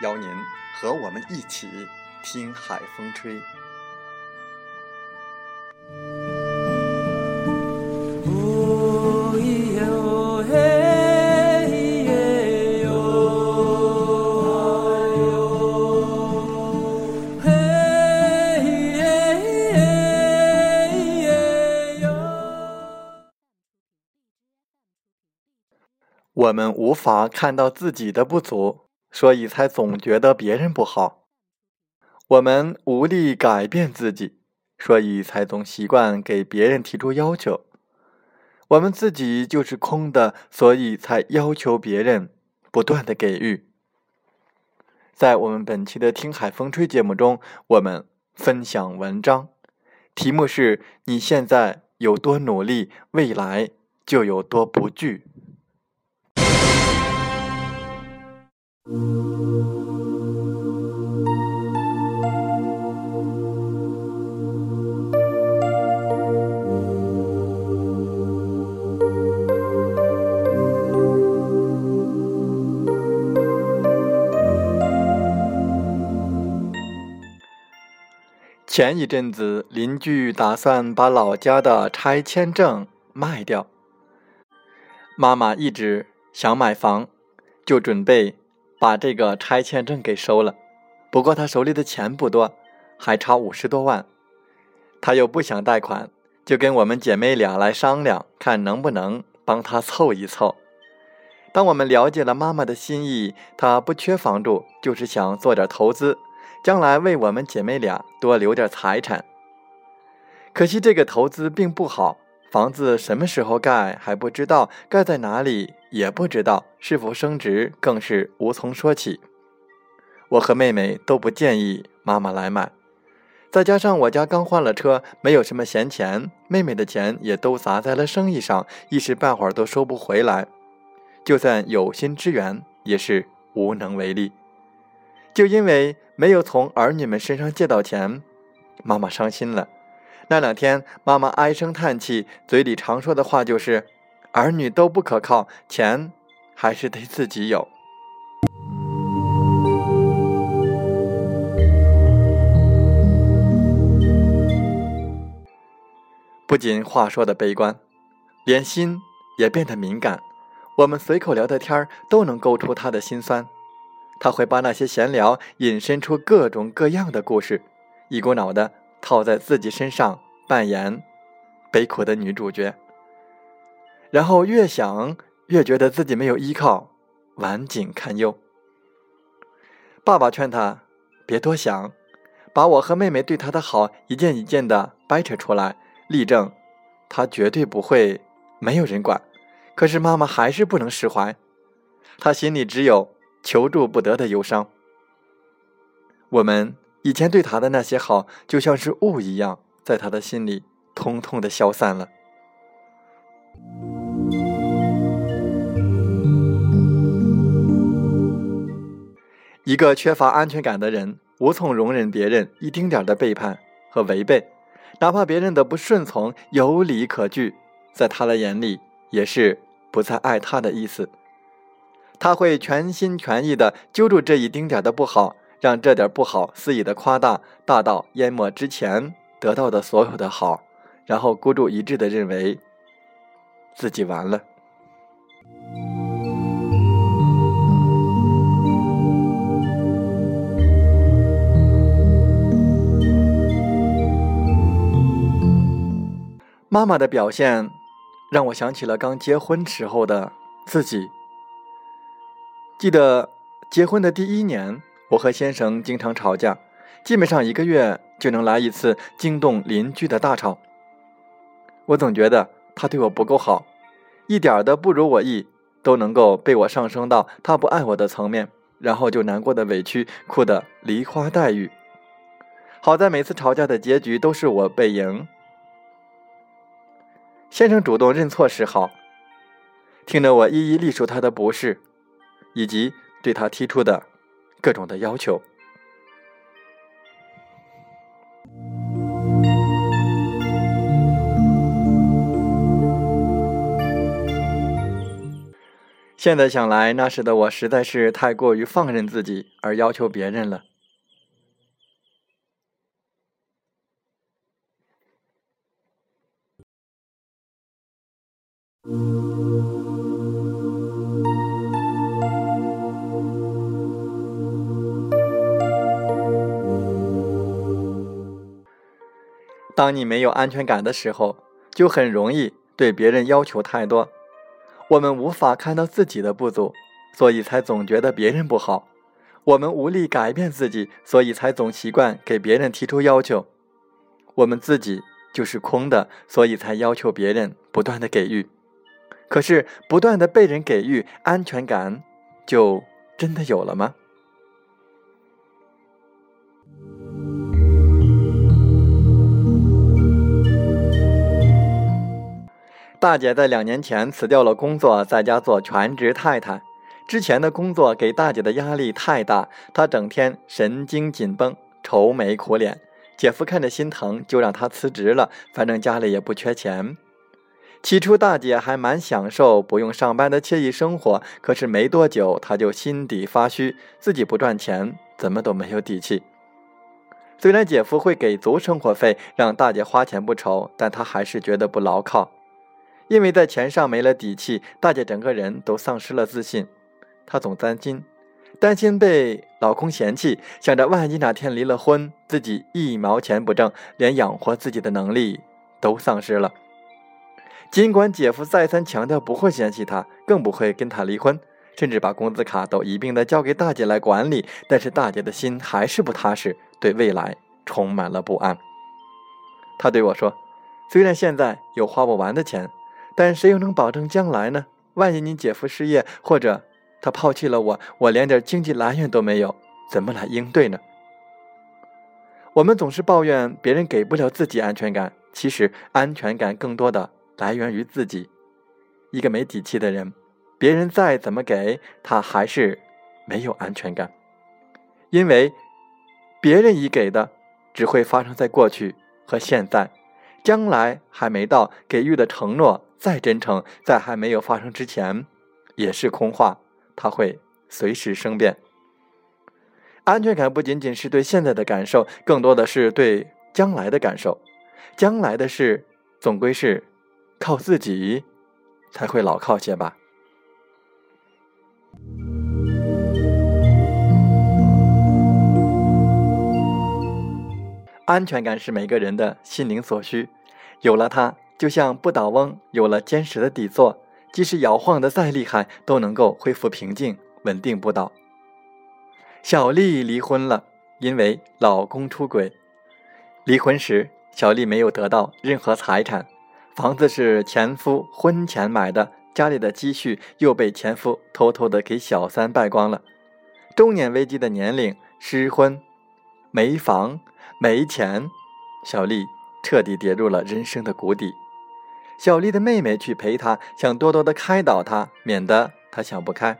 邀您和我们一起听海风吹。我们无法看到自己的不足。所以才总觉得别人不好，我们无力改变自己，所以才总习惯给别人提出要求。我们自己就是空的，所以才要求别人不断的给予。在我们本期的《听海风吹》节目中，我们分享文章，题目是你现在有多努力，未来就有多不惧。前一阵子，邻居打算把老家的拆迁证卖掉，妈妈一直想买房，就准备。把这个拆迁证给收了，不过他手里的钱不多，还差五十多万，他又不想贷款，就跟我们姐妹俩来商量，看能不能帮他凑一凑。当我们了解了妈妈的心意，她不缺房住，就是想做点投资，将来为我们姐妹俩多留点财产。可惜这个投资并不好。房子什么时候盖还不知道，盖在哪里也不知道，是否升值更是无从说起。我和妹妹都不建议妈妈来买，再加上我家刚换了车，没有什么闲钱，妹妹的钱也都砸在了生意上，一时半会儿都收不回来。就算有心支援，也是无能为力。就因为没有从儿女们身上借到钱，妈妈伤心了。那两天，妈妈唉声叹气，嘴里常说的话就是：“儿女都不可靠，钱还是得自己有。”不仅话说的悲观，连心也变得敏感。我们随口聊的天儿，都能勾出他的心酸。他会把那些闲聊引申出各种各样的故事，一股脑的。套在自己身上扮演悲苦的女主角，然后越想越觉得自己没有依靠，晚景堪忧。爸爸劝他别多想，把我和妹妹对他的好一件一件的掰扯出来，力证他绝对不会没有人管。可是妈妈还是不能释怀，她心里只有求助不得的忧伤。我们。以前对他的那些好，就像是雾一样，在他的心里通通的消散了。一个缺乏安全感的人，无从容忍别人一丁点的背叛和违背，哪怕别人的不顺从有理可据，在他的眼里也是不再爱他的意思。他会全心全意的揪住这一丁点的不好。让这点不好肆意的夸大，大到淹没之前得到的所有的好，然后孤注一掷的认为自己完了。妈妈的表现让我想起了刚结婚时候的自己。记得结婚的第一年，我和先生经常吵架，基本上一个月就能来一次惊动邻居的大吵。我总觉得他对我不够好，一点的不如我意，都能够被我上升到他不爱我的层面，然后就难过的委屈，哭得梨花带雨。好在每次吵架的结局都是我被赢。先生主动认错时好，听着我一一列出他的不是，以及对他提出的各种的要求。现在想来，那时的我实在是太过于放任自己，而要求别人了。当你没有安全感的时候，就很容易对别人要求太多。我们无法看到自己的不足，所以才总觉得别人不好。我们无力改变自己，所以才总习惯给别人提出要求。我们自己就是空的，所以才要求别人不断的给予。可是不断的被人给予安全感，就真的有了吗？大姐在两年前辞掉了工作，在家做全职太太。之前的工作给大姐的压力太大，她整天神经紧绷、愁眉苦脸。姐夫看着心疼，就让她辞职了，反正家里也不缺钱。起初大姐还蛮享受不用上班的惬意生活，可是没多久，她就心底发虚，自己不赚钱，怎么都没有底气。虽然姐夫会给足生活费，让大姐花钱不愁，但她还是觉得不牢靠。因为在钱上没了底气，大姐整个人都丧失了自信。她总担心，担心被老公嫌弃，想着万一哪天离了婚，自己一毛钱不挣，连养活自己的能力都丧失了。尽管姐夫再三强调不会嫌弃她，更不会跟她离婚，甚至把工资卡都一并的交给大姐来管理，但是大姐的心还是不踏实，对未来充满了不安。她对我说：“虽然现在有花不完的钱。”但谁又能保证将来呢？万一你姐夫失业，或者他抛弃了我，我连点经济来源都没有，怎么来应对呢？我们总是抱怨别人给不了自己安全感，其实安全感更多的来源于自己。一个没底气的人，别人再怎么给他，还是没有安全感，因为别人已给的只会发生在过去和现在，将来还没到，给予的承诺。再真诚，在还没有发生之前，也是空话。他会随时生变。安全感不仅仅是对现在的感受，更多的是对将来的感受。将来的事，总归是靠自己才会牢靠些吧。安全感是每个人的心灵所需，有了它。就像不倒翁有了坚实的底座，即使摇晃的再厉害，都能够恢复平静，稳定不倒。小丽离婚了，因为老公出轨。离婚时，小丽没有得到任何财产，房子是前夫婚前买的，家里的积蓄又被前夫偷偷的给小三败光了。中年危机的年龄，失婚，没房，没钱，小丽彻底跌入了人生的谷底。小丽的妹妹去陪她，想多多的开导她，免得她想不开。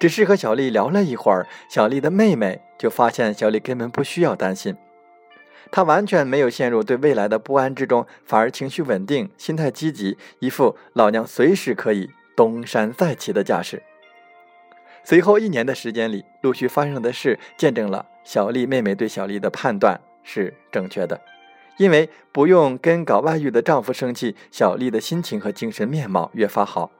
只是和小丽聊了一会儿，小丽的妹妹就发现小丽根本不需要担心，她完全没有陷入对未来的不安之中，反而情绪稳定，心态积极，一副老娘随时可以东山再起的架势。随后一年的时间里，陆续发生的事见证了小丽妹妹对小丽的判断是正确的。因为不用跟搞外遇的丈夫生气，小丽的心情和精神面貌越发好。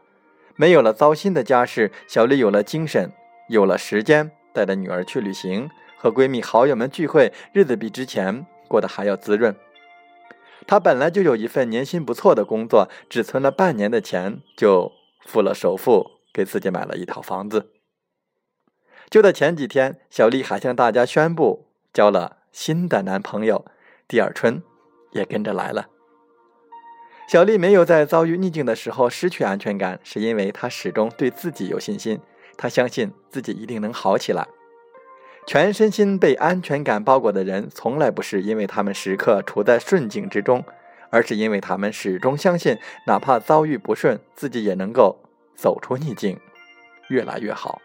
没有了糟心的家事，小丽有了精神，有了时间，带着女儿去旅行，和闺蜜好友们聚会，日子比之前过得还要滋润。他本来就有一份年薪不错的工作，只存了半年的钱就付了首付，给自己买了一套房子。就在前几天，小丽还向大家宣布交了新的男朋友，第二春也跟着来了。小丽没有在遭遇逆境的时候失去安全感，是因为她始终对自己有信心，她相信自己一定能好起来。全身心被安全感包裹的人，从来不是因为他们时刻处在顺境之中，而是因为他们始终相信，哪怕遭遇不顺，自己也能够走出逆境，越来越好。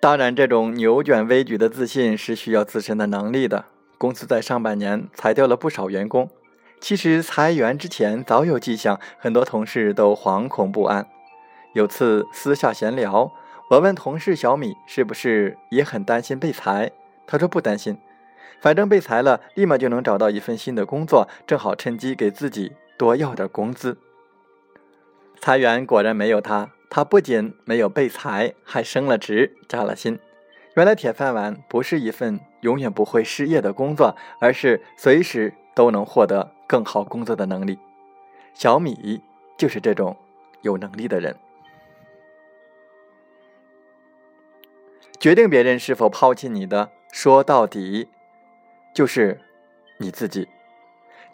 当然，这种扭转危局的自信是需要自身的能力的。公司在上半年裁掉了不少员工，其实裁员之前早有迹象，很多同事都惶恐不安。有次私下闲聊，我问同事小米是不是也很担心被裁，他说不担心，反正被裁了，立马就能找到一份新的工作，正好趁机给自己多要点工资。裁员果然没有他，他不仅没有被裁，还升了职，加了薪。原来铁饭碗不是一份永远不会失业的工作，而是随时都能获得更好工作的能力。小米就是这种有能力的人。决定别人是否抛弃你的，说到底就是你自己；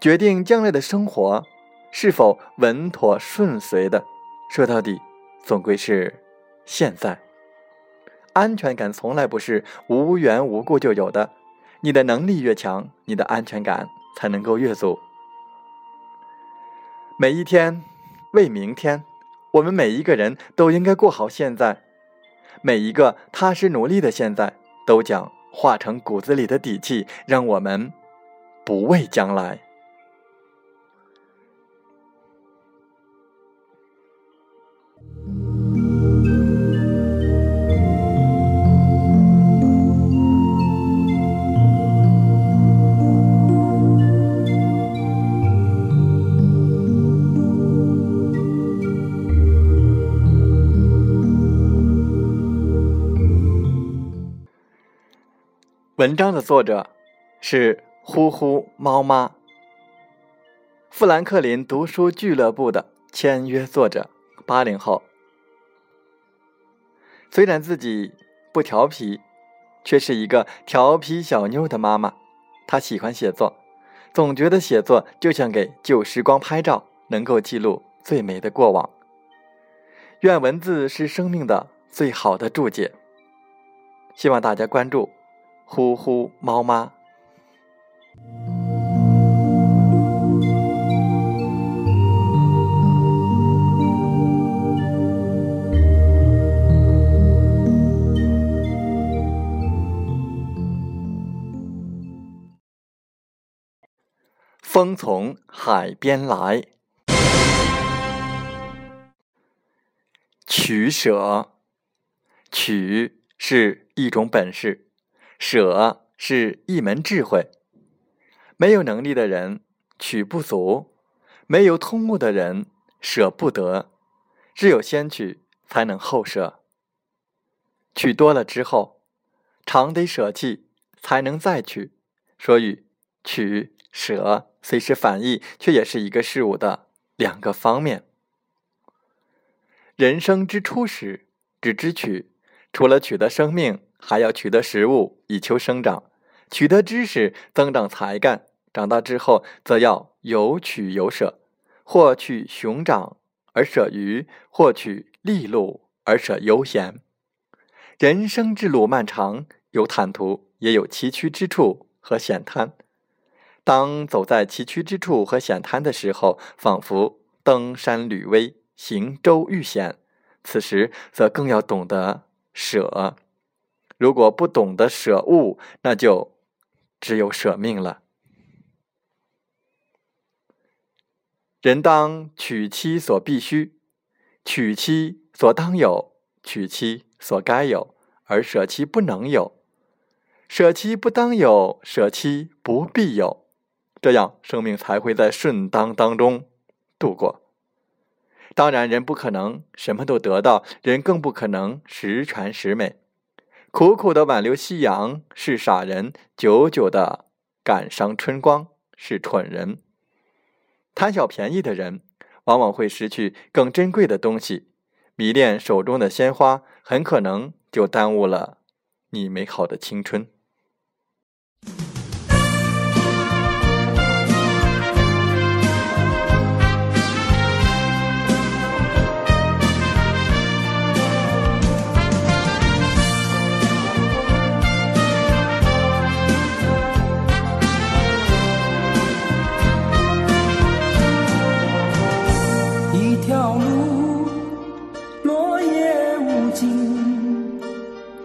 决定将来的生活是否稳妥顺遂的，说到底总归是现在。安全感从来不是无缘无故就有的，你的能力越强，你的安全感才能够越足。每一天为明天，我们每一个人都应该过好现在，每一个踏实努力的现在，都将化成骨子里的底气，让我们不畏将来。文章的作者是呼呼猫妈，富兰克林读书俱乐部的签约作者，八零后。虽然自己不调皮，却是一个调皮小妞的妈妈。她喜欢写作，总觉得写作就像给旧时光拍照，能够记录最美的过往。愿文字是生命的最好的注解。希望大家关注。呼呼，猫妈。风从海边来，取舍，取是一种本事。舍是一门智慧，没有能力的人取不足，没有通悟的人舍不得，只有先取才能后舍。取多了之后，常得舍弃才能再取。所以，取舍虽是反义，却也是一个事物的两个方面。人生之初始，只知取，除了取得生命。还要取得食物以求生长，取得知识增长才干。长大之后，则要有取有舍，或取熊掌而舍鱼，或取利禄而舍悠闲。人生之路漫长，有坦途，也有崎岖之处和险滩。当走在崎岖之处和险滩的时候，仿佛登山履危，行舟遇险。此时，则更要懂得舍。如果不懂得舍物，那就只有舍命了。人当娶妻所必须，娶妻所当有，娶妻所该有，而舍妻不能有；舍妻不当有，舍妻不必有。这样，生命才会在顺当当中度过。当然，人不可能什么都得到，人更不可能十全十美。苦苦的挽留夕阳是傻人，久久的感伤春光是蠢人。贪小便宜的人，往往会失去更珍贵的东西。迷恋手中的鲜花，很可能就耽误了你美好的青春。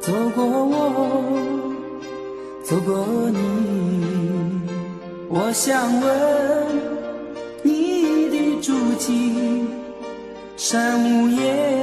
走过我走过你我想问你的足迹山无言。